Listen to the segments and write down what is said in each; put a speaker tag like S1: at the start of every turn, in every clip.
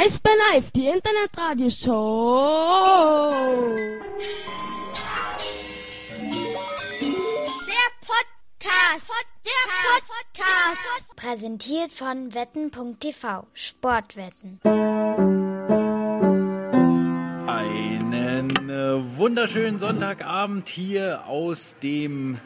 S1: Eisbär Live, die Internetradioshow.
S2: Der Podcast. Der Podcast.
S3: Präsentiert von wetten.tv. Sportwetten.
S4: Einen äh, wunderschönen Sonntagabend hier aus dem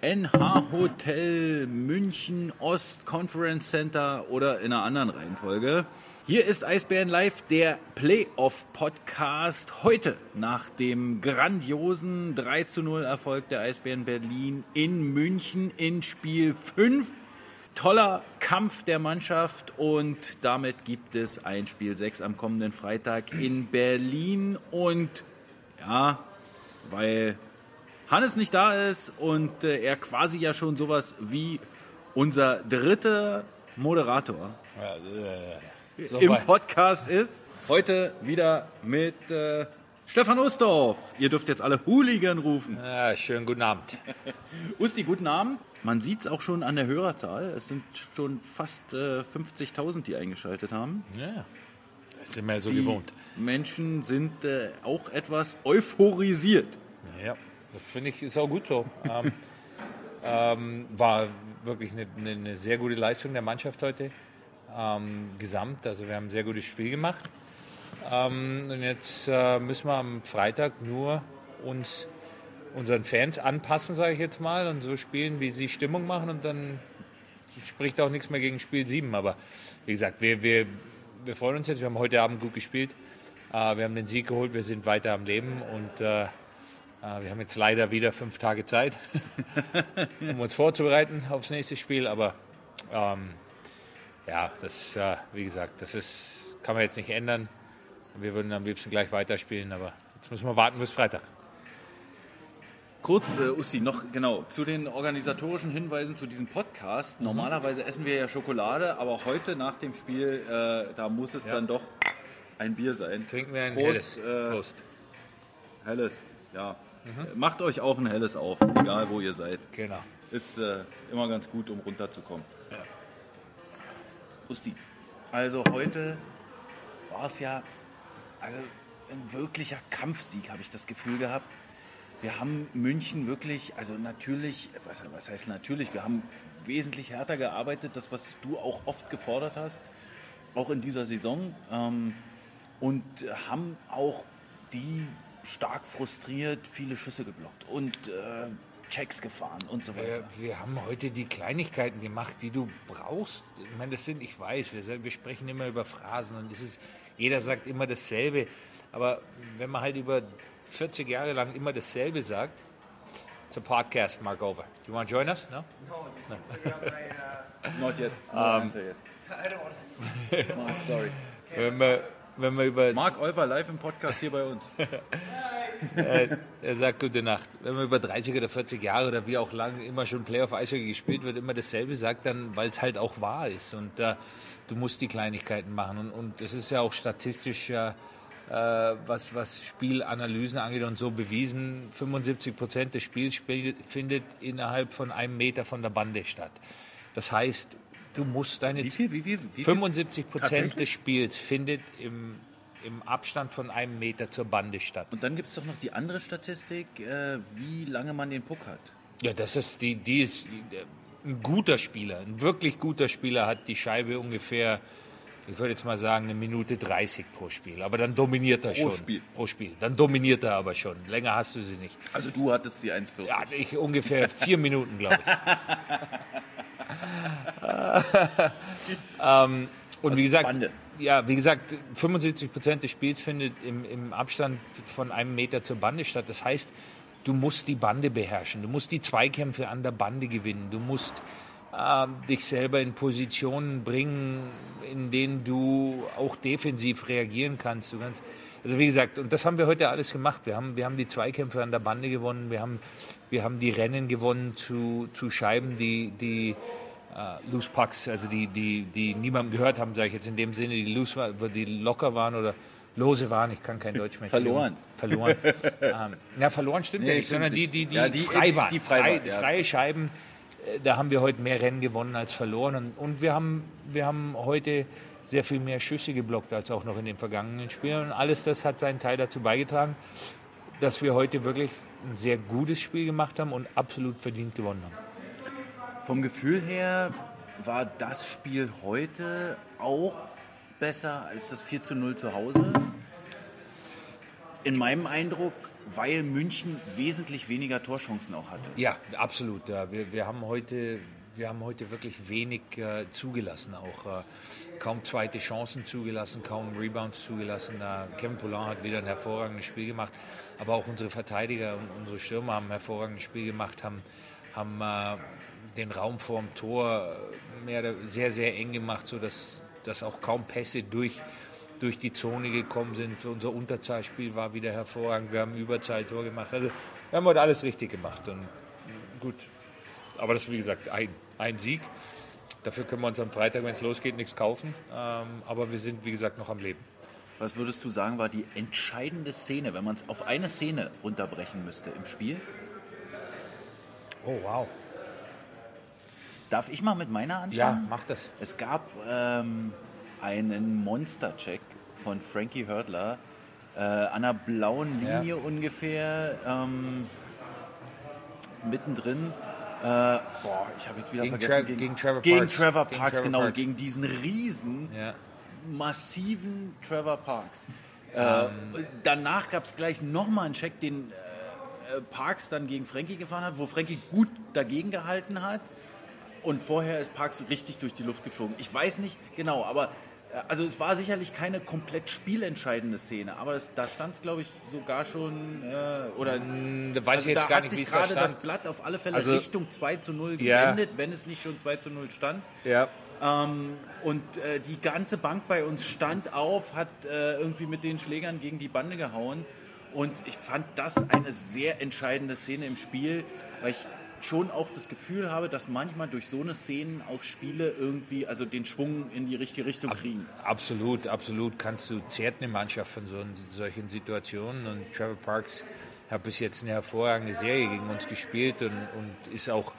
S4: NH Hotel München Ost Conference Center oder in einer anderen Reihenfolge. Hier ist Eisbären Live, der Playoff-Podcast. Heute nach dem grandiosen 3 zu 0 Erfolg der Eisbären Berlin in München in Spiel 5. Toller Kampf der Mannschaft und damit gibt es ein Spiel 6 am kommenden Freitag in Berlin. Und ja, weil Hannes nicht da ist und äh, er quasi ja schon sowas wie unser dritter Moderator
S5: So
S4: im. Podcast ist. Heute wieder mit äh, Stefan Ustorf. Ihr dürft jetzt alle Hooligan rufen.
S5: Ja, schönen guten Abend.
S4: Usti, guten Abend. Man sieht es auch schon an der Hörerzahl. Es sind schon fast äh, 50.000, die eingeschaltet haben.
S5: Ja, das sind wir ja so
S4: Die
S5: gewohnt.
S4: Menschen sind äh, auch etwas euphorisiert.
S5: Ja, das finde ich ist auch gut so. ähm, ähm, war wirklich eine, eine, eine sehr gute Leistung der Mannschaft heute. Ähm, gesamt, also wir haben ein sehr gutes Spiel gemacht. Ähm, und jetzt äh, müssen wir am Freitag nur uns unseren Fans anpassen, sage ich jetzt mal, und so spielen, wie sie Stimmung machen und dann spricht auch nichts mehr gegen Spiel 7. Aber wie gesagt, wir, wir, wir freuen uns jetzt. Wir haben heute Abend gut gespielt. Äh, wir haben den Sieg geholt. Wir sind weiter am Leben und äh, äh, wir haben jetzt leider wieder fünf Tage Zeit, um uns vorzubereiten aufs nächste Spiel. Aber ähm, ja, das, äh, wie gesagt, das ist, kann man jetzt nicht ändern. Wir würden am liebsten gleich weiterspielen, aber jetzt müssen wir warten bis Freitag.
S4: Kurz, äh, Usti, noch genau zu den organisatorischen Hinweisen zu diesem Podcast. Normalerweise essen wir ja Schokolade, aber heute nach dem Spiel, äh, da muss es
S5: Ja.
S4: dann doch ein Bier sein.
S5: Trinken wir ein
S4: Prost,
S5: helles.
S4: äh,
S5: Prost.
S4: Helles, ja. Äh, Macht euch auch ein helles auf, egal wo ihr seid.
S5: Genau.
S4: Ist äh, immer ganz gut, um runterzukommen. Usti, also heute war es ja also ein wirklicher Kampfsieg, habe ich das Gefühl gehabt. Wir haben München wirklich, also natürlich, was, was heißt natürlich, wir haben wesentlich härter gearbeitet, das, was du auch oft gefordert hast, auch in dieser Saison. Ähm, und haben auch die stark frustriert viele Schüsse geblockt und äh, Checks gefahren und so weiter.
S5: Wir, wir haben heute die Kleinigkeiten gemacht, die du brauchst. Ich meine, das sind, ich weiß, wir, wir sprechen immer über Phrasen und es ist, jeder sagt immer dasselbe. Aber wenn man halt über 40 Jahre lang immer dasselbe sagt, it's a podcast, Mark Over. Do you want to join us? No?
S4: Not yet. No answer yet. Mark, sorry.
S5: Wenn wir, wenn wir über
S4: Mark Olver live im Podcast hier bei uns.
S5: Äh, er sagt gute Nacht. Wenn man über 30 oder 40 Jahre oder wie auch lange immer schon Playoff Eishockey gespielt wird, immer dasselbe sagt, dann weil es halt auch wahr ist und äh, du musst die Kleinigkeiten machen und, und das ist ja auch statistisch ja äh, was, was Spielanalysen angeht und so bewiesen, 75 Prozent des Spiels spiel, findet innerhalb von einem Meter von der Bande statt. Das heißt, du musst deine
S4: Wie viel? Wie viel? Wie viel?
S5: 75 Prozent des Spiels findet im, im Abstand von einem Meter zur Bande statt.
S4: Und dann gibt es doch noch die andere Statistik, äh, wie lange man den Puck hat.
S5: Ja, das ist die, die ist ein guter Spieler, ein wirklich guter Spieler hat die Scheibe ungefähr, ich würde jetzt mal sagen, eine Minute 30 pro Spiel. Aber dann dominiert er schon.
S4: Spiel.
S5: Pro Spiel. Dann dominiert er aber schon. Länger hast du sie nicht.
S4: Also du hattest die 1,40.
S5: Ja, ich ungefähr vier Minuten, glaube ich. ähm, und wie gesagt,
S4: Bande.
S5: Ja, wie gesagt, 75 Prozent des Spiels findet im, im Abstand von einem Meter zur Bande statt. Das heißt, du musst die Bande beherrschen. Du musst die Zweikämpfe an der Bande gewinnen. Du musst ähm, dich selber in Positionen bringen, in denen du auch defensiv reagieren kannst. Du kannst also wie gesagt, und das haben wir heute alles gemacht. Wir haben, wir haben die Zweikämpfe an der Bande gewonnen. Wir haben, wir haben die Rennen gewonnen zu, zu Scheiben, die, die äh, Loose Pucks, also die, die, die niemandem gehört haben, sage ich jetzt in dem Sinne, die loose die locker waren oder lose waren. Ich kann kein Deutsch mehr.
S4: Verloren.
S5: Verloren. ähm, ja, verloren stimmt
S4: Nee,
S5: ja nicht, sondern die, die, die,
S4: Ja, die-
S5: frei waren.
S4: die frei waren, ja.
S5: freie Scheiben. äh, Da haben wir heute mehr Rennen gewonnen als verloren. Und, und wir, haben, wir haben heute sehr viel mehr Schüsse geblockt als auch noch in den vergangenen Spielen. Und alles das hat seinen Teil dazu beigetragen, dass wir heute wirklich ein sehr gutes Spiel gemacht haben und absolut verdient gewonnen haben.
S4: Vom Gefühl her war das Spiel heute auch besser als das 4 zu 0 zu Hause. In meinem Eindruck, weil München wesentlich weniger Torchancen auch hatte.
S5: Ja, absolut. Ja. Wir, wir, haben heute, wir haben heute wirklich wenig äh, zugelassen, auch äh, kaum zweite Chancen zugelassen, kaum Rebounds zugelassen. Äh, Kevin Poulin hat wieder ein hervorragendes Spiel gemacht, aber auch unsere Verteidiger und unsere Stürmer haben ein hervorragendes Spiel gemacht, haben, haben äh, den Raum vorm Tor mehr, sehr, sehr eng gemacht, sodass dass auch kaum Pässe durch durch die Zone gekommen sind. Unser Unterzahlspiel war wieder hervorragend. Wir haben Überzahltor gemacht. Also wir haben heute alles richtig gemacht. Und gut. Aber das ist wie gesagt ein, ein Sieg. Dafür können wir uns am Freitag, wenn es losgeht, nichts kaufen. Ähm, aber wir sind, wie gesagt, noch am Leben.
S4: Was würdest du sagen, war die entscheidende Szene, wenn man es auf eine Szene runterbrechen müsste im Spiel?
S5: Oh, wow.
S4: Darf ich mal mit meiner anfangen?
S5: Ja, mach das.
S4: Es gab ähm, einen Monster-Check von Frankie Hördler äh, an einer blauen Linie ja. ungefähr ähm, mittendrin. Äh, boah, ich habe jetzt wieder
S5: gegen
S4: vergessen.
S5: Tra gegen, Trevor
S4: gegen
S5: Parks.
S4: Trevor
S5: Gegen
S4: Parks,
S5: Trevor
S4: genau,
S5: Parks.
S4: gegen diesen riesen,
S5: Ja.
S4: massiven Trevor Parks. Äh,
S5: Ähm.
S4: danach gab es gleich nochmal einen Check, den äh, Parks dann gegen Frankie gefahren hat, wo Frankie gut dagegen gehalten hat. Und vorher ist Parks richtig durch die Luft geflogen. Ich weiß nicht genau, aber äh, also es war sicherlich keine komplett spielentscheidende Szene, aber das, da stand es, glaube ich, sogar schon äh, oder
S5: Da weiß
S4: also
S5: ich jetzt gar nicht, wie es da
S4: gerade das
S5: stand.
S4: Blatt auf alle Fälle
S5: Also-
S4: Richtung 2 zu 0
S5: Ja.
S4: gewendet, wenn es nicht schon 2 zu 0 stand.
S5: Ja.
S4: Ähm, und äh, die ganze Bank bei uns stand auf, hat äh, irgendwie mit den Schlägern gegen die Bande gehauen. Und ich fand das eine sehr entscheidende Szene im Spiel, weil ich schon auch das Gefühl habe, dass manchmal durch so eine Szenen auch Spiele irgendwie also den Schwung in die richtige Richtung kriegen.
S5: Absolut, absolut. Kannst du, zehrt eine Mannschaft von so, solchen Situationen. Und Trevor Parks hat bis jetzt eine hervorragende Serie gegen uns gespielt und, und ist auch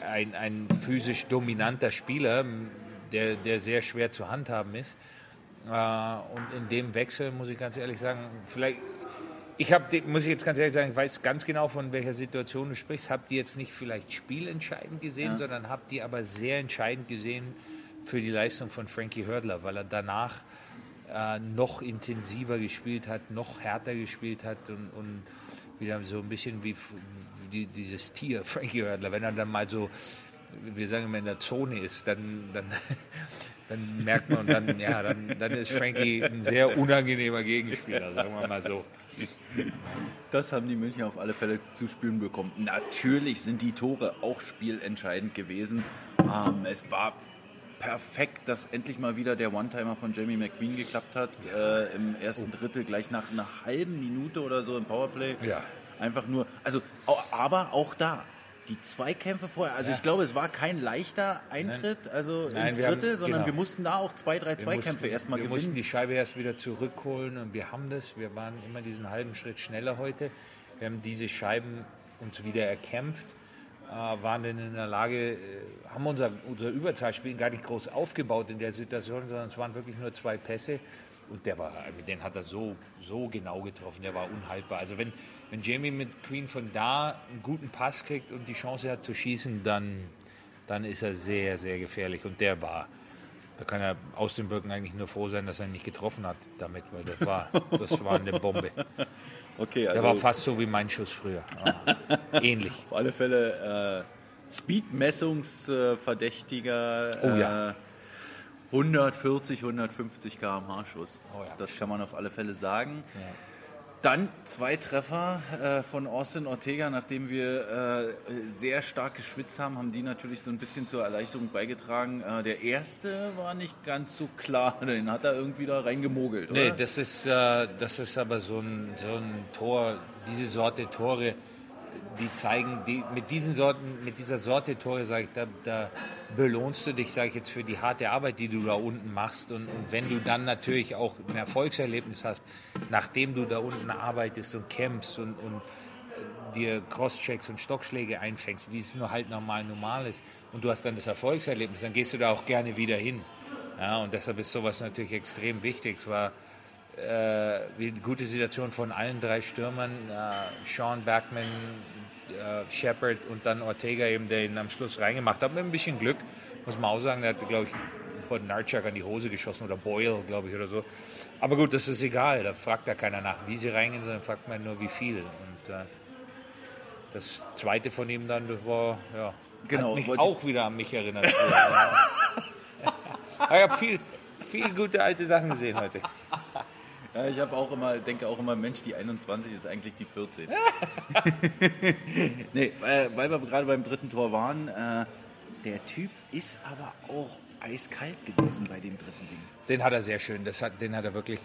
S5: ein, ein physisch dominanter Spieler, der, der sehr schwer zu handhaben ist. Äh, und in dem Wechsel muss ich ganz ehrlich sagen, vielleicht, ich habe, muss ich jetzt ganz ehrlich sagen, ich weiß ganz genau, von welcher Situation du sprichst, habt die jetzt nicht vielleicht spielentscheidend gesehen, sondern habt die aber sehr entscheidend gesehen für die Leistung von Frankie Hördler, weil er danach äh, noch intensiver gespielt hat, noch härter gespielt hat und, und wieder so ein bisschen wie, wie die, dieses Tier, Frankie Hördler, wenn er dann mal so, wir sagen immer in der Zone ist, dann, dann, dann merkt man, dann, ja, dann, dann ist Frankie ein sehr unangenehmer Gegenspieler, sagen wir mal so.
S4: Das haben die München auf alle Fälle zu spüren bekommen. Natürlich sind die Tore auch spielentscheidend gewesen. Ähm, es war perfekt, dass endlich mal wieder der One-Timer von Jamie McQueen geklappt hat. Äh, Im ersten Drittel gleich nach einer halben Minute oder so im Powerplay.
S5: Ja.
S4: Einfach nur, also, aber auch da. Die Zweikämpfe vorher, also ich glaube, es war kein leichter Eintritt, also
S5: Nein,
S4: ins
S5: wir haben-
S4: sondern
S5: genau.
S4: wir mussten da auch zwei, drei Zweikämpfe erstmal
S5: Wir mussten
S4: gewinnen.
S5: die Scheibe erst wieder zurückholen und wir haben das. Wir waren immer diesen halben Schritt schneller heute. Wir haben diese Scheiben uns wieder erkämpft, äh, waren dann in der Lage, äh, haben unser, unser Überzahlspiel gar nicht groß aufgebaut in der Situation, sondern es waren wirklich nur zwei Pässe. Und der war, den hat er so, so genau getroffen, der war unhaltbar. Also wenn, wenn Jamie mit Queen von da einen guten Pass kriegt und die Chance hat zu schießen, dann, dann ist er sehr, sehr gefährlich. Und der war, da kann er aus den Birken eigentlich nur froh sein, dass er ihn nicht getroffen hat damit, weil das war, das war eine Bombe.
S4: Okay,
S5: Der
S4: also
S5: war fast so wie mein Schuss früher. Ah, Ähnlich.
S4: Auf alle Fälle äh, Speed-Messungsverdächtiger.
S5: Oh ja.
S4: Äh, 140, 150 km/h Schuss.
S5: Oh ja.
S4: Das kann man auf alle Fälle sagen. Dann zwei Treffer äh, von Austin Ortega, nachdem wir äh, sehr stark geschwitzt haben, haben die natürlich so ein bisschen zur Erleichterung beigetragen. Äh, der erste war nicht ganz so klar, den hat er irgendwie da reingemogelt, oder?
S5: Nee, das ist, äh, das ist aber so ein, so ein Tor, diese Sorte Tore, die zeigen, die, mit, diesen Sorten, mit dieser Sorte Tore, sage ich, da, da belohnst du dich, sage ich jetzt, für die harte Arbeit, die du da unten machst. Und, und wenn du dann natürlich auch ein Erfolgserlebnis hast, nachdem du da unten arbeitest und kämpfst und, und äh, dir Crosschecks und Stockschläge einfängst, wie es nur halt normal normal ist, und du hast dann das Erfolgserlebnis, dann gehst du da auch gerne wieder hin. Ja, und deshalb ist sowas natürlich extrem wichtig. Es war äh, eine gute Situation von allen drei Stürmern, äh, Sean Backman, äh, Shepard und dann Ortega eben, der ihn am Schluss reingemacht hat. Mit ein bisschen Glück, muss man auch sagen, der hat, glaube ich, Bodnarczak an die Hose geschossen oder Boyle, glaube ich, oder so. Aber gut, das ist egal, da fragt ja keiner nach, wie sie reingehen, sondern fragt man nur, wie viel. Und äh, das zweite von ihm dann, das war, ja,
S4: Genau,
S5: hat mich auch wieder an mich erinnert. Ich habe viel, viel gute alte Sachen gesehen heute.
S4: Ja, ich habe auch immer, denke auch immer, Mensch, die 21 ist eigentlich die 14. nee, weil wir gerade beim dritten Tor waren, äh, der Typ ist aber auch eiskalt gewesen bei dem dritten Ding.
S5: Den hat er sehr schön. Das hat, den hat er wirklich.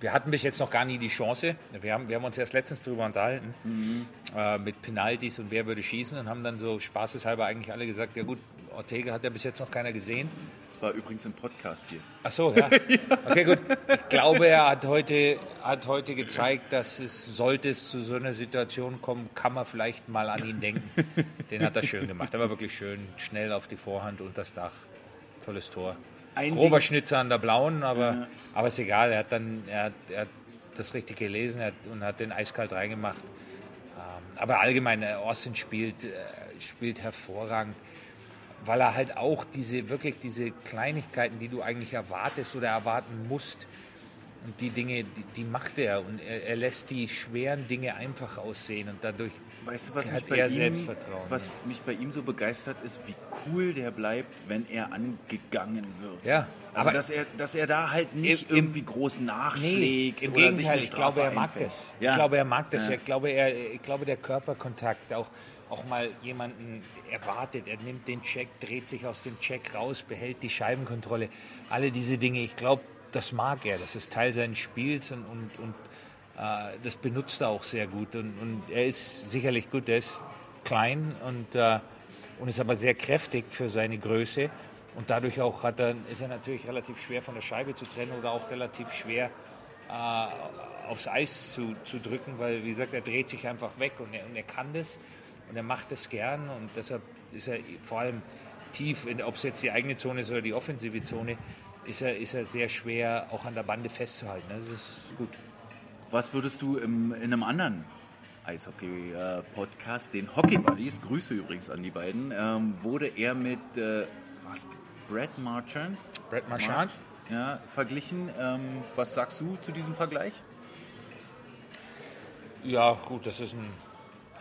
S5: Wir hatten bis jetzt noch gar nie die Chance. Wir haben, wir haben uns erst letztens darüber unterhalten äh, mit Penalties und wer würde schießen und haben dann so spaßeshalber eigentlich alle gesagt: Ja gut, Ortega hat ja bis jetzt noch keiner gesehen.
S4: Das war übrigens im Podcast hier.
S5: Ach so, ja. Okay, gut. Ich glaube, er hat heute, hat heute gezeigt, dass es, sollte es zu so einer Situation kommen, kann man vielleicht mal an ihn denken. Den hat er schön gemacht. Er war wirklich schön, schnell auf die Vorhand und das Dach. Tolles Tor.
S4: Ein
S5: Grober
S4: Ding-
S5: Schnitzer an der blauen, aber, aber ist egal. Er hat dann, er hat, er hat das richtig gelesen hat, und hat den eiskalt reingemacht. Ähm, aber allgemein, äh, Austin spielt, äh, spielt hervorragend weil er halt auch diese wirklich diese Kleinigkeiten, die du eigentlich erwartest oder erwarten musst, und die Dinge, die, die macht er und er, er lässt die schweren Dinge einfach aussehen und dadurch
S4: Weißt du, was
S5: hat
S4: mich, bei
S5: er
S4: ihm,
S5: Selbstvertrauen.
S4: was mich bei ihm so begeistert ist, wie cool der bleibt, wenn er angegangen wird.
S5: Ja,
S4: Also,
S5: aber-
S4: dass er, dass er da halt nicht
S5: Im- im-
S4: irgendwie groß
S5: Nee,
S4: nachschlägt.
S5: im
S4: oder sich
S5: Gegenteil, ich glaube, er mag das.
S4: Ja.
S5: Ich glaube, er mag das.
S4: Ja.
S5: Ich, glaube, er, ich glaube, der Körperkontakt, auch, auch mal jemanden erwartet, er nimmt den Check, dreht sich aus dem Check raus, behält die Scheibenkontrolle. Alle diese Dinge, ich glaube, das mag er. Das ist Teil seines Spiels und, und, und äh, das benutzt er auch sehr gut. Und, und er ist sicherlich gut, er ist klein und, äh, und ist aber sehr kräftig für seine Größe. Und dadurch auch hat er, ist er natürlich relativ schwer von der Scheibe zu trennen oder auch relativ schwer äh, aufs Eis zu, zu drücken, weil, wie gesagt, er dreht sich einfach weg und er, und er kann das und er macht das gern und deshalb ist er vor allem tief, in- ob es jetzt die eigene Zone ist oder die offensive Zone, ist er, ist er sehr schwer auch an der Bande festzuhalten. Das ist gut.
S4: Was würdest du im, in einem anderen Eishockey-Podcast, den Hockey Buddies, Grüße übrigens an die beiden, ähm, wurde er mit äh, was, Brad Marchand
S5: Brett Marchand?
S4: ja, verglichen. Ähm, was sagst du zu diesem Vergleich?
S5: Ja, gut, das ist ein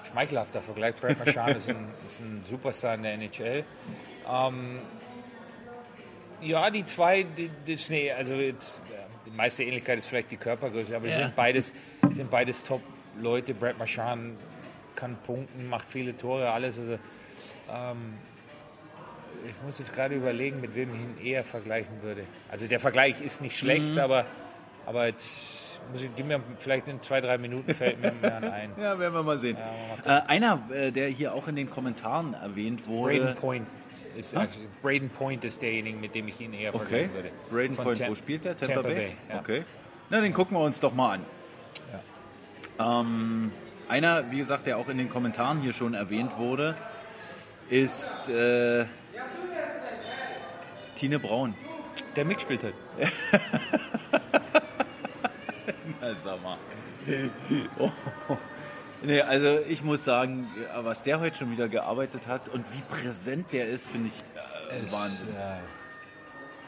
S5: schmeichelhafter Vergleich. Brad Marchand ist, ein, ist ein Superstar in der NHL. Ähm, ja, die zwei, die, das, nee, also jetzt, ja, die meiste Ähnlichkeit ist vielleicht die Körpergröße, aber die sind beides, die sind beides Top-Leute. Brad Marchand kann punkten, macht viele Tore, alles. Also, ähm, ich muss jetzt gerade überlegen, mit wem ich ihn eher vergleichen würde. Also der Vergleich ist nicht schlecht, aber, aber jetzt ich, gib mir vielleicht in zwei, drei Minuten fällt mir ein.
S4: Ja, werden wir mal sehen. äh, einer, äh, der hier auch in den Kommentaren erwähnt wurde.
S5: Braden Point ist, actually- Braden Point ist derjenige, mit dem ich ihn eher
S4: Okay.
S5: vergleichen würde.
S4: Braden
S5: Von
S4: Point,
S5: Tam-
S4: wo spielt der? Tampa,
S5: Tampa
S4: Bay?
S5: Bay, ja.
S4: Okay. Na, den gucken wir uns doch mal an. Ähm, einer, wie gesagt, der auch in den Kommentaren hier schon erwähnt wurde, ist äh, Tine Braun.
S5: Der mitspielt hat.
S4: Sag mal. Oh. Nee, also ich muss sagen, was der heute schon wieder gearbeitet hat und wie präsent der ist, finde ich äh, Wahnsinn.
S5: Ja.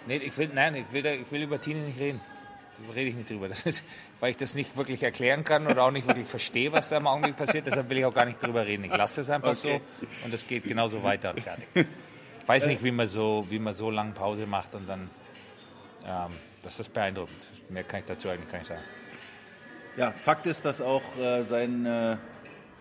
S5: Nee, ich will, nein, ich will, da, ich will über Tine nicht reden. Da rede ich nicht drüber. Das ist, weil ich das nicht wirklich erklären kann oder auch nicht wirklich verstehe, was da im Augenblick passiert. Deshalb will ich auch gar nicht drüber reden. Ich lasse es einfach
S4: Okay.
S5: so und es geht genauso weiter und fertig. Ich weiß nicht, wie man so, wie man so lange Pause macht und dann. Ähm, das ist beeindruckend. Mehr kann ich dazu eigentlich gar nicht sagen.
S4: Ja, Fakt ist, dass auch äh, sein, äh,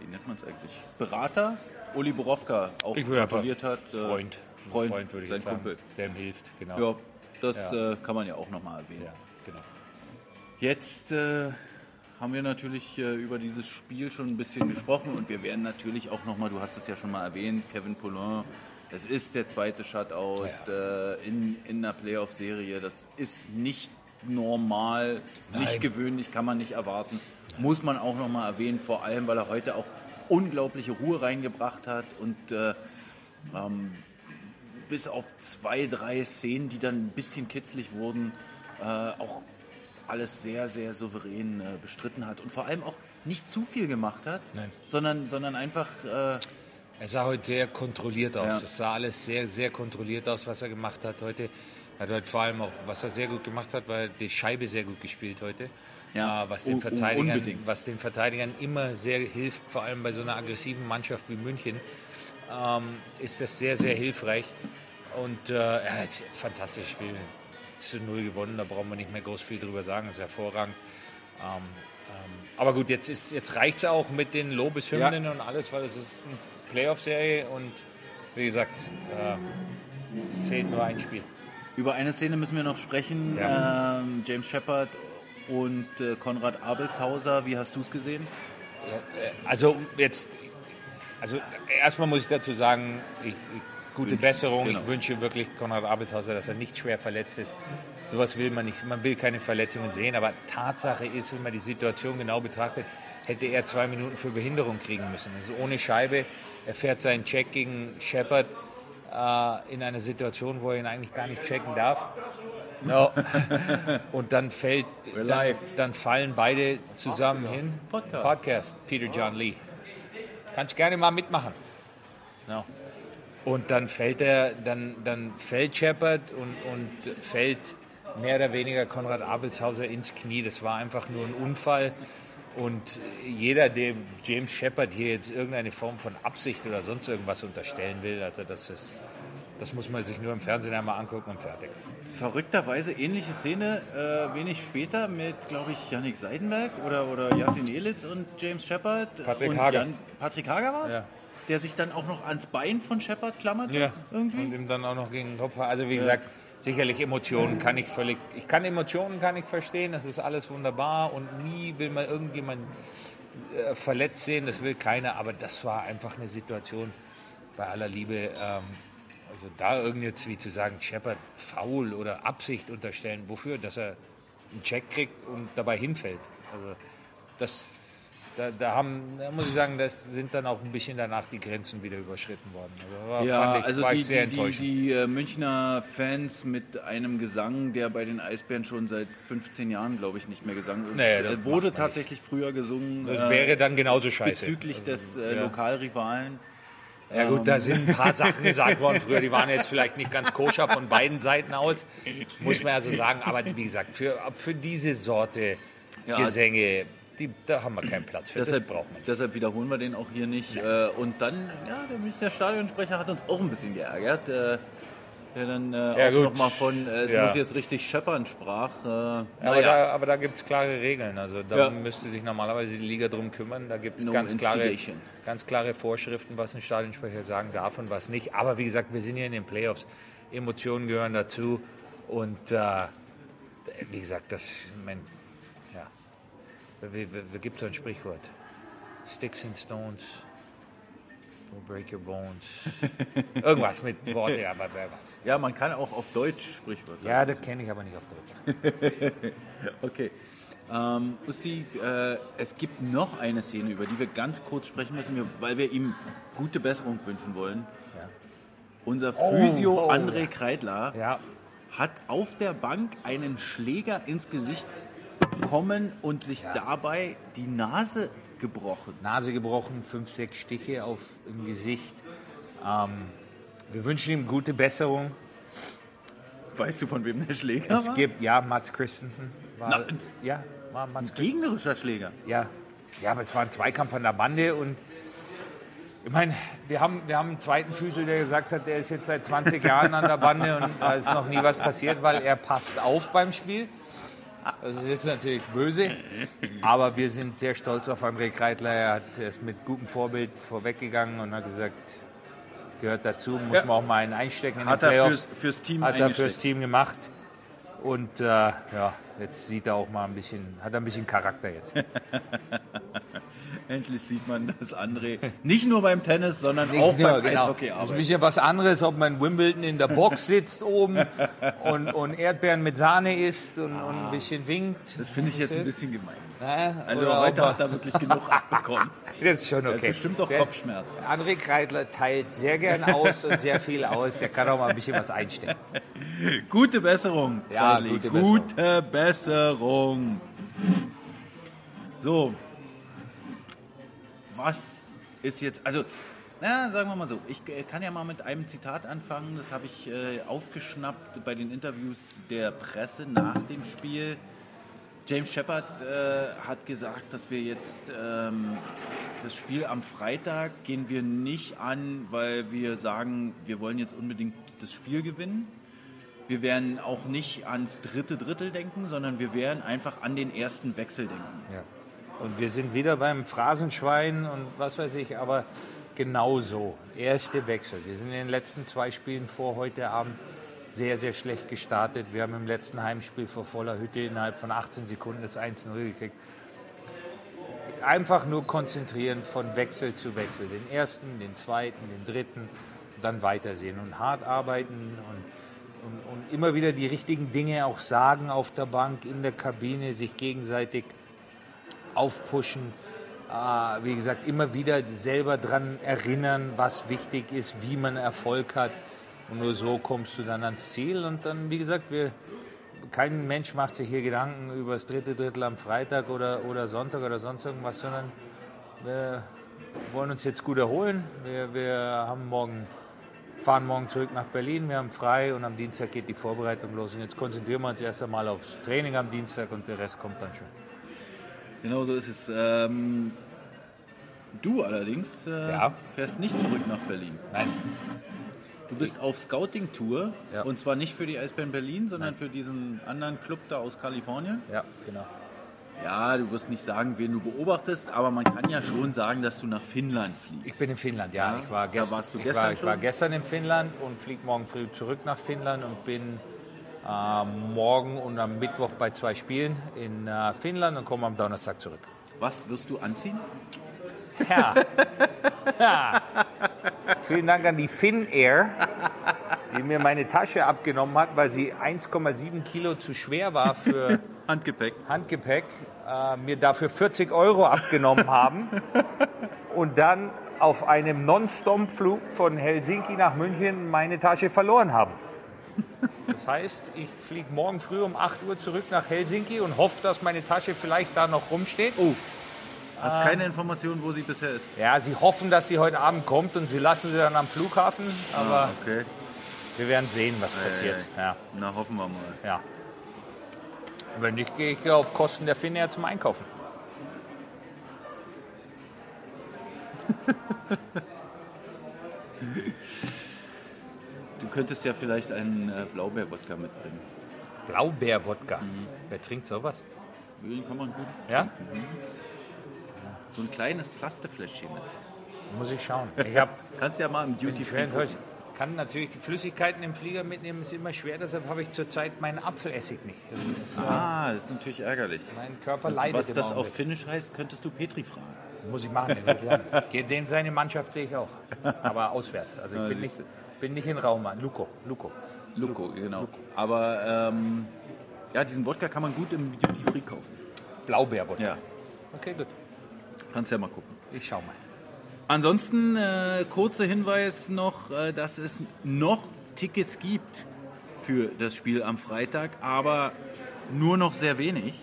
S4: wie nennt man es eigentlich, Berater, Uli Borowka, auch
S5: Ich
S4: gratuliert hat. äh,
S5: Freund.
S4: Freund,
S5: würde ich
S4: sein
S5: sagen.
S4: Kumpel.
S5: Der ihm hilft, genau.
S4: Ja, das Äh, kann man ja auch nochmal erwähnen.
S5: Ja, genau.
S4: Jetzt äh, haben wir natürlich äh, über dieses Spiel schon ein bisschen gesprochen und wir werden natürlich auch nochmal, du hast es ja schon mal erwähnt, Kevin Poulin, das ist der zweite Shutout äh, in, in einer Playoff-Serie. Das ist nicht normal, nicht
S5: Nein.
S4: gewöhnlich, kann man nicht erwarten. Muss man auch nochmal erwähnen, vor allem, weil er heute auch unglaubliche Ruhe reingebracht hat und äh, ähm, bis auf zwei, drei Szenen, die dann ein bisschen kitzlig wurden, äh, auch alles sehr, sehr souverän äh, bestritten hat und vor allem auch nicht zu viel gemacht hat,
S5: Nein.
S4: sondern, sondern einfach äh,
S5: Er sah heute sehr kontrolliert aus.
S4: Ja.
S5: Es sah alles sehr, sehr kontrolliert aus, was er gemacht hat heute. Er hat heute vor allem auch, was er sehr gut gemacht hat, war die Scheibe sehr gut gespielt heute.
S4: Ja,
S5: Äh, was, den Verteidigern,
S4: unbedingt.
S5: was den Verteidigern immer sehr hilft, vor allem bei so einer aggressiven Mannschaft wie München, ähm, ist das sehr, sehr hilfreich. Und äh, er hat ein fantastisches Spiel zu Null gewonnen, da brauchen wir nicht mehr groß viel drüber sagen, das ist hervorragend. Ähm, ähm, aber gut, jetzt, ist- jetzt reicht es auch mit den Lobeshymnen und alles, weil es ist eine Playoff-Serie und wie gesagt, äh, zählt nur ein Spiel.
S4: Über eine Szene müssen wir noch sprechen.
S5: Ja.
S4: Ähm, James Shepard und äh, Konrad Abelshauser, wie hast du es gesehen?
S5: Also jetzt, also erstmal muss ich dazu sagen, ich, ich, gute Besserung.
S4: genau.
S5: Ich wünsche wirklich Konrad Abelshauser, dass er nicht schwer verletzt ist. Sowas will man nicht. Man will keine Verletzungen sehen. Aber Tatsache ist, wenn man die Situation genau betrachtet, hätte er zwei Minuten für Behinderung kriegen müssen. Also ohne Scheibe. Er fährt seinen Check gegen Shepard äh, in einer Situation, wo er ihn eigentlich gar nicht checken darf. No. Und dann fällt, dann,
S4: live.
S5: dann fallen beide zusammen hin.
S4: Podcast.
S5: Podcast, Peter John Lee. Kannst gerne mal mitmachen. No. Und dann fällt er, dann, dann fällt Shepard und, und fällt mehr oder weniger Konrad Abelshauser ins Knie. Das war einfach nur ein Unfall. Und jeder, dem James Shepard hier jetzt irgendeine Form von Absicht oder sonst irgendwas unterstellen will, also das ist, das muss man sich nur im Fernsehen einmal angucken und fertig.
S4: Verrückterweise ähnliche Szene, äh, wenig später mit, glaube ich, Yannick Seidenberg oder, oder Yasin Elitz und James Shepard.
S5: Patrick
S4: und
S5: Hager.
S4: Patrick Hager war es?
S5: Ja.
S4: Der sich dann auch noch ans Bein von Shepard klammerte?
S5: Ja,
S4: Irgendwie?
S5: und ihm dann auch noch gegen den Kopf. Also wie gesagt, sicherlich Emotionen kann ich völlig, ich kann Emotionen kann ich verstehen, das ist alles wunderbar und nie will man irgendjemand äh, verletzt sehen, das will keiner, aber das war einfach eine Situation bei aller Liebe, ähm, also da irgendwie jetzt wie zu sagen, Shepard faul oder Absicht unterstellen, wofür, dass er einen Check kriegt und dabei hinfällt. Also das da, da, haben, da muss ich sagen, das sind dann auch ein bisschen danach die Grenzen wieder überschritten worden. Also war,
S4: Ja,
S5: ich,
S4: also die, die, die, die äh, Münchner Fans mit einem Gesang, der bei den Eisbären schon seit 15 Jahren, glaube ich, nicht mehr gesungen
S5: Nee, das
S4: äh, wurde tatsächlich früher gesungen.
S5: Das
S4: äh,
S5: wäre dann genauso scheiße.
S4: bezüglich des äh,
S5: ja.
S4: Lokalrivalen.
S5: Ja gut, da sind ein paar Sachen gesagt worden früher, die waren jetzt vielleicht nicht ganz koscher von beiden Seiten aus, muss man ja so sagen. Aber wie gesagt, für, für diese Sorte
S4: Ja.
S5: Gesänge, die, da haben wir keinen Platz für.
S4: Deshalb,
S5: das braucht man nicht.
S4: deshalb wiederholen wir den auch hier nicht. Äh, und dann, ja, der Münchner Stadionsprecher hat uns auch ein bisschen geärgert. Äh, der dann äh,
S5: Ja,
S4: auch nochmal von, es
S5: Ja.
S4: muss jetzt richtig scheppern sprach.
S5: Aber
S4: naja,
S5: da, aber da gibt es klare Regeln. Also da
S4: Ja.
S5: müsste sich normalerweise die Liga drum kümmern. Da gibt es
S4: No
S5: ganz, klare, ganz klare Vorschriften, was ein Stadionsprecher sagen darf und was nicht. Aber wie gesagt, wir sind hier in den Playoffs. Emotionen gehören dazu. Und äh, wie gesagt, das, mein, ja, wie, wie, gibt so ein Sprichwort? Sticks and Stones will break your bones. Irgendwas mit Worten, ja, aber wer weiß.
S4: ja, man kann auch auf Deutsch Sprichwörter.
S5: Ja, das kenne ich aber nicht auf Deutsch.
S4: Okay. Ähm, Usti, äh, es gibt noch eine Szene, über die wir ganz kurz sprechen müssen, weil wir ihm gute Besserung wünschen wollen.
S5: Ja.
S4: Unser Physio
S5: oh,
S4: André Kreidler
S5: Ja,
S4: hat auf der Bank einen Schläger ins Gesicht bekommen und sich dabei die Nase gebrochen.
S5: Nase gebrochen, fünf, sechs Stiche auf im Gesicht. Ähm, wir wünschen ihm gute Besserung.
S4: Weißt du, von wem der Schläger
S5: Es
S4: war?
S5: gibt, ja, Mats Christensen. War,
S4: Na,
S5: ja, war Mats
S4: Ein gegnerischer Schläger.
S5: Ja. ja, aber es war ein Zweikampf an der Bande und ich meine, wir haben, wir haben einen zweiten Physio, der gesagt hat, der ist jetzt seit 20 Jahren an der Bande und da ist noch nie was passiert, weil er passt auf beim Spiel. Das ist jetzt natürlich böse, aber wir sind sehr stolz auf André Kreitler. Er hat ist mit gutem Vorbild vorweggegangen und hat gesagt, gehört dazu, muss
S4: Ja.
S5: man auch mal einen einstecken in
S4: Hat
S5: den
S4: er
S5: Playoffs.
S4: fürs, fürs Team
S5: hat er fürs Team gemacht und äh, ja, Jetzt sieht er auch mal ein bisschen, hat er ein bisschen Charakter jetzt.
S4: Endlich sieht man, dass André nicht nur beim Tennis, sondern auch
S5: Ja,
S4: beim
S5: genau.
S4: Eishockey
S5: Das ist ein
S4: arbeitet.
S5: bisschen was anderes, ob man in Wimbledon in der Box sitzt oben und, und Erdbeeren mit Sahne isst und, und ein bisschen winkt.
S4: Das finde ich jetzt ein bisschen gemein. Also
S5: oder
S4: heute hat er wirklich genug abbekommen.
S5: er- das ist schon
S4: Er hat
S5: okay.
S4: bestimmt doch
S5: Der-
S4: Kopfschmerzen.
S5: André Kreidler teilt sehr gern aus und sehr viel aus. Der kann auch mal ein bisschen was einstecken.
S4: Gute Besserung,
S5: Ja,
S4: Bradley.
S5: gute
S4: gute Besserung. So. Was ist jetzt, also, na, sagen wir mal so, ich kann ja mal mit einem Zitat anfangen, das habe ich äh, aufgeschnappt bei den Interviews der Presse nach dem Spiel. James Shepard äh, hat gesagt, dass wir jetzt ähm, das Spiel am Freitag gehen wir nicht an, weil wir sagen, wir wollen jetzt unbedingt das Spiel gewinnen. Wir werden auch nicht ans dritte Drittel denken, sondern wir werden einfach an den ersten Wechsel denken.
S5: Ja. Und wir sind wieder beim Phrasenschwein und was weiß ich, aber genauso. Erste Wechsel. Wir sind in den letzten zwei Spielen vor heute Abend sehr, sehr schlecht gestartet. Wir haben im letzten Heimspiel vor voller Hütte innerhalb von 18 Sekunden das 1-0 gekriegt. Einfach nur konzentrieren von Wechsel zu Wechsel. Den ersten, den zweiten, den dritten, dann weitersehen und hart arbeiten und, und, und immer wieder die richtigen Dinge auch sagen auf der Bank, in der Kabine, sich gegenseitig aufpushen. Äh, wie gesagt, immer wieder selber daran erinnern, was wichtig ist, wie man Erfolg hat. Und nur so kommst du dann ans Ziel. Und dann, wie gesagt, wir, kein Mensch macht sich hier Gedanken über das dritte Drittel am Freitag oder, oder Sonntag oder sonst irgendwas, sondern wir wollen uns jetzt gut erholen. Wir, wir haben morgen, fahren morgen zurück nach Berlin, wir haben frei und am Dienstag geht die Vorbereitung los. Und jetzt konzentrieren wir uns erst einmal aufs Training am Dienstag und der Rest kommt dann schon.
S4: Genau so ist es. Ähm, du allerdings äh,
S5: Ja.
S4: fährst nicht zurück nach Berlin.
S5: Nein,
S4: Du bist auf Scouting-Tour
S5: Ja.
S4: und zwar nicht für die Eisbären Berlin, sondern für diesen anderen Club da aus Kalifornien.
S5: ja, genau.
S4: Ja, du wirst nicht sagen, wen du beobachtest, aber man kann ja schon sagen, dass du nach Finnland fliegst.
S5: Ich bin in Finnland, ja.
S4: Ja,
S5: ich war,
S4: da
S5: gest
S4: warst du
S5: ich
S4: gestern
S5: war, ich war gestern in Finnland und fliege morgen früh zurück nach Finnland und bin äh, morgen und am Mittwoch bei zwei Spielen in äh, Finnland und komme am Donnerstag zurück.
S4: Was wirst du anziehen?
S5: Ja. ja. Vielen Dank an die Finnair, die mir meine Tasche abgenommen hat, weil sie 1,7 Kilo zu schwer war für
S4: Handgepäck.
S5: Handgepäck, äh, mir dafür 40 Euro abgenommen haben und dann auf einem Non-Stop-Flug von Helsinki nach München meine Tasche verloren haben. Das heißt, ich fliege morgen früh um 8 Uhr zurück nach Helsinki und hoffe, dass meine Tasche vielleicht da noch rumsteht.
S4: Oh, hast keine Information, wo sie bisher ist.
S5: Ja, sie hoffen, dass sie heute Abend kommt und sie lassen sie dann am Flughafen, aber
S4: Okay.
S5: Wir werden sehen, was passiert.
S4: ei.
S5: Ja,
S4: Na, hoffen wir mal.
S5: ja. Wenn nicht, gehe ich auf Kosten der Finnair zum Einkaufen.
S4: Du könntest ja vielleicht einen äh, Blaubeer-Wodka mitbringen.
S5: Blaubeerwodka. Wer trinkt sowas?
S4: Den kann man gut.
S5: Ja?
S4: So ein kleines Plastefläschchen ist.
S5: Muss ich schauen. Ich habe
S4: Kannst ja mal im Duty Free.
S5: Kann natürlich die Flüssigkeiten im Flieger mitnehmen, ist immer schwer, deshalb habe ich zurzeit meinen Apfelessig nicht. Das ist, äh,
S4: Ah, das ist natürlich ärgerlich.
S5: mein Körper leidet
S4: Was das auf. Finnisch heißt, könntest du Petri fragen.
S5: Muss ich machen. den dem seine Mannschaft sehe ich auch. Aber auswärts. Also ich
S4: Ja,
S5: bin, nicht, bin nicht in Rauma. Luko. Luko.
S4: Loco, genau. Aber ähm, ja, diesen Wodka kann man gut im Duty Free kaufen.
S5: Blaubeerwodka.
S4: Ja,
S5: Okay, gut.
S4: kannst ja mal gucken.
S5: Ich schau mal.
S4: Ansonsten äh, kurzer Hinweis noch, äh, dass es noch Tickets gibt für das Spiel am Freitag, aber nur noch sehr wenig.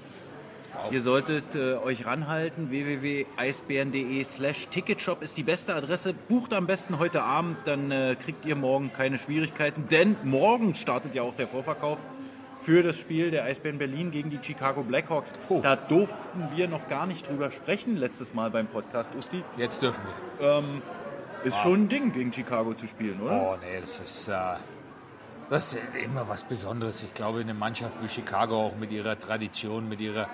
S4: Ihr solltet äh, euch ranhalten. www.eisbären.de slash Ticketshop ist die beste Adresse. Bucht am besten heute Abend, dann äh, kriegt ihr morgen keine Schwierigkeiten. Denn morgen startet ja auch der Vorverkauf für das Spiel der Eisbären Berlin gegen die Chicago Blackhawks. Da durften wir noch gar nicht drüber sprechen letztes Mal beim Podcast, Usti.
S5: Jetzt dürfen wir.
S4: Ist schon ein Ding, gegen Chicago zu spielen, oder?
S5: Oh nee, das ist, äh, das ist immer was Besonderes. Ich glaube, eine Mannschaft wie Chicago auch mit ihrer Tradition, mit ihrer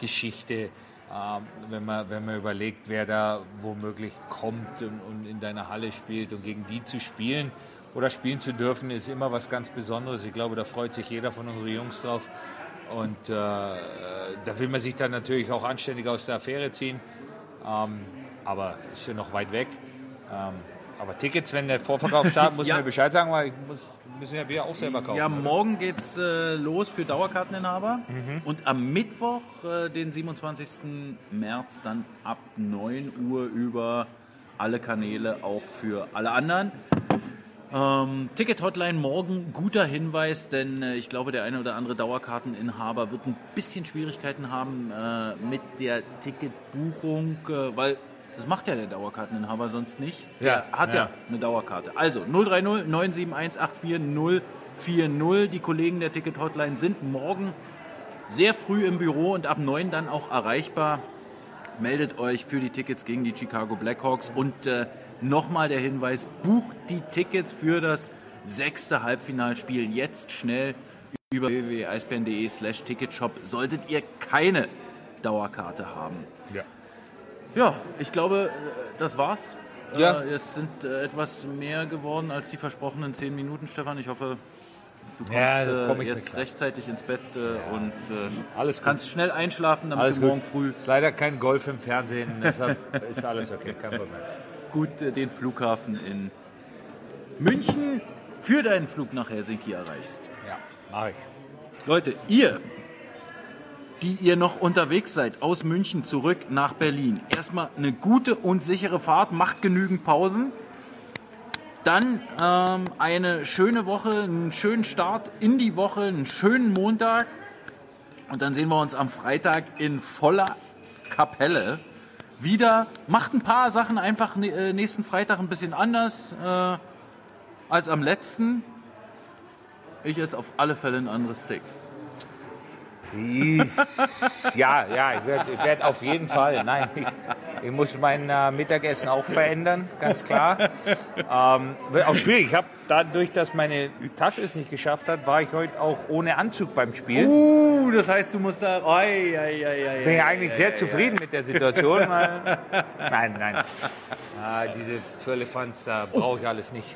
S5: Geschichte, ähm, wenn, man, wenn man überlegt, wer da womöglich kommt und, und in deiner Halle spielt und gegen die zu spielen oder spielen zu dürfen, ist immer was ganz Besonderes. Ich glaube, da freut sich jeder von unseren Jungs drauf. Und äh, da will man sich dann natürlich auch anständig aus der Affäre ziehen. Ähm, aber ist ja noch weit weg. Ähm, aber Tickets, wenn der Vorverkauf startet, muss
S4: Ja.
S5: mir Bescheid sagen, weil ich muss, müssen ja wir auch selber kaufen.
S4: Ja, morgen geht's äh, los für Dauerkarteninhaber. Und am Mittwoch, äh, den 27. März, dann ab 9 Uhr über alle Kanäle auch für alle anderen. Ähm, Ticket-Hotline morgen, guter Hinweis, denn äh, ich glaube, der eine oder andere Dauerkarteninhaber wird ein bisschen Schwierigkeiten haben äh, mit der Ticketbuchung, äh, weil das macht ja der Dauerkarteninhaber sonst nicht.
S5: Ja,
S4: Der hat ja.
S5: ja.
S4: eine Dauerkarte. Also 030 971 84 040. Die Kollegen der Ticket-Hotline sind morgen sehr früh im Büro und ab 9 dann auch erreichbar. Meldet euch für die Tickets gegen die Chicago Blackhawks und äh, nochmal der Hinweis, bucht die Tickets für das sechste Halbfinalspiel jetzt schnell über www.eisbären.de slash Ticketshop, solltet ihr keine Dauerkarte haben.
S5: Ja.
S4: Ja, ich glaube, äh, das war's.
S5: Ja.
S4: Äh, Es sind äh, etwas mehr geworden als die versprochenen 10 Minuten, Stefan. Ich hoffe, du kommst
S5: Ja, komm
S4: jetzt rechtzeitig ins Bett äh, und
S5: Alles gut.
S4: kannst schnell einschlafen, damit
S5: Alles
S4: du
S5: gut.
S4: morgen früh
S5: Ist leider kein Golf im Fernsehen, deshalb ist alles okay, kein Problem.
S4: Gut äh, den Flughafen in München für deinen Flug nach Helsinki erreichst.
S5: Ja, mach ich.
S4: Leute, ihr, die ihr noch unterwegs seid, aus München zurück nach Berlin, erstmal eine gute und sichere Fahrt, macht genügend Pausen. Dann ähm, eine schöne Woche, einen schönen Start in die Woche, einen schönen Montag. Und dann sehen wir uns am Freitag in voller Kapelle wieder. Macht ein paar Sachen einfach ne- äh, nächsten Freitag ein bisschen anders äh, als am letzten. Ich esse auf alle Fälle ein anderes Steak.
S5: Ja, ja, ich werde werd auf jeden Fall. Nein, ich, ich muss mein äh, Mittagessen auch verändern, ganz klar. Ähm, wird auch schwierig. Ich habe dadurch, dass meine Tasche es nicht geschafft hat, war ich heute auch ohne Anzug beim Spiel.
S4: Uh, das heißt, du musst da. Oi, oi, oi,
S5: Bin ja eigentlich sehr zufrieden mit der Situation. Nein, nein. Ah, diese Firlefanz, da brauche ich alles nicht.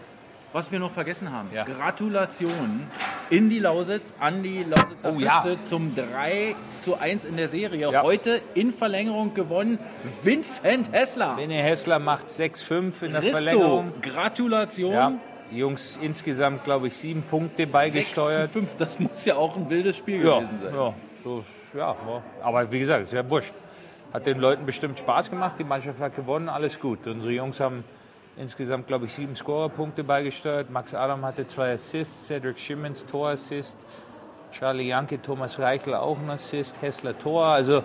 S4: Was wir noch vergessen haben.
S5: Ja.
S4: Gratulation in die Lausitz, an die Lausitzer
S5: Oh ja.
S4: Zum 3 zu 1 in der Serie.
S5: Ja.
S4: Heute in Verlängerung gewonnen Vincent Hessler.
S5: René Hessler macht 6-5 in der
S4: Risto,
S5: Verlängerung.
S4: Gratulation.
S5: Ja, die Jungs insgesamt, glaube ich, sieben Punkte
S4: 6
S5: beigesteuert.
S4: zu 5, das muss ja auch ein wildes Spiel gewesen sein.
S5: ja, so, ja. aber wie gesagt, ist ja wurscht. Hat den Leuten bestimmt Spaß gemacht, die Mannschaft hat gewonnen, alles gut. Unsere Jungs haben insgesamt, glaube ich, sieben Scorerpunkte beigesteuert. Max Adam hatte zwei Assists, Cedric Schimmens Torassist, Charlie Janke, Thomas Reichel auch ein Assist, Hessler Tor. Also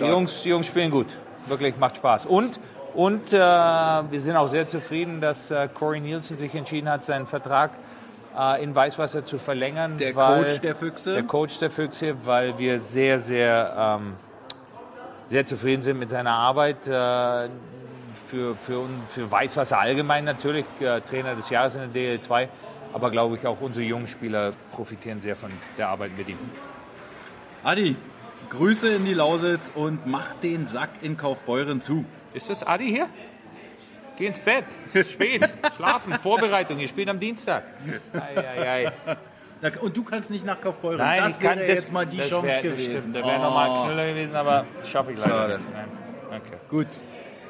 S5: die Jungs, die Jungs spielen gut, wirklich macht Spaß. Und, und äh, wir sind auch sehr zufrieden, dass äh, Corey Nielsen sich entschieden hat, seinen Vertrag äh, in Weißwasser zu verlängern.
S4: Der
S5: weil-
S4: Coach der Füchse.
S5: der Coach der Füchse, weil wir sehr, sehr, ähm, sehr zufrieden sind mit seiner Arbeit. Äh, für, für, für Weißwasser allgemein natürlich, äh, Trainer des Jahres in der DL2. Aber glaube ich, auch unsere jungen Spieler profitieren sehr von der Arbeit mit ihm.
S4: Adi, Grüße in die Lausitz und mach den Sack in Kaufbeuren zu.
S5: Ist das Adi hier? Geh ins Bett. Es ist spät. Schlafen, Vorbereitung. Ihr spielt am Dienstag. Ei, ei, ei.
S4: Da- Und du kannst nicht nach Kaufbeuren.
S5: Nein,
S4: das
S5: ich kann
S4: wäre
S5: das,
S4: jetzt mal die Chance
S5: wär,
S4: gewesen.
S5: Das stimmt, da wäre
S4: Oh.
S5: nochmal Knüller gewesen, aber schaffe ich leider
S4: Schade.
S5: nicht. Nein. Okay.
S4: Gut.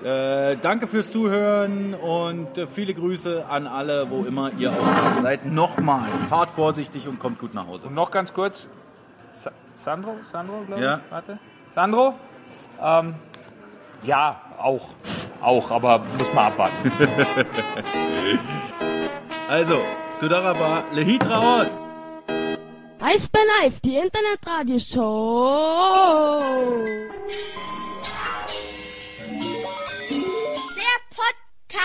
S4: Äh, danke fürs Zuhören und äh, viele Grüße an alle, wo immer ihr auch seid. Nochmal, fahrt vorsichtig und kommt gut nach Hause.
S5: Und noch ganz kurz, Sa Sandro, Sandro, glaube
S4: Ja.
S5: ich. Warte. Sandro? Ähm, ja, auch. Auch, aber muss man abwarten.
S4: Also, Tudaraba, Lehitraot.
S1: Eisbär Live, die Internetradioshow.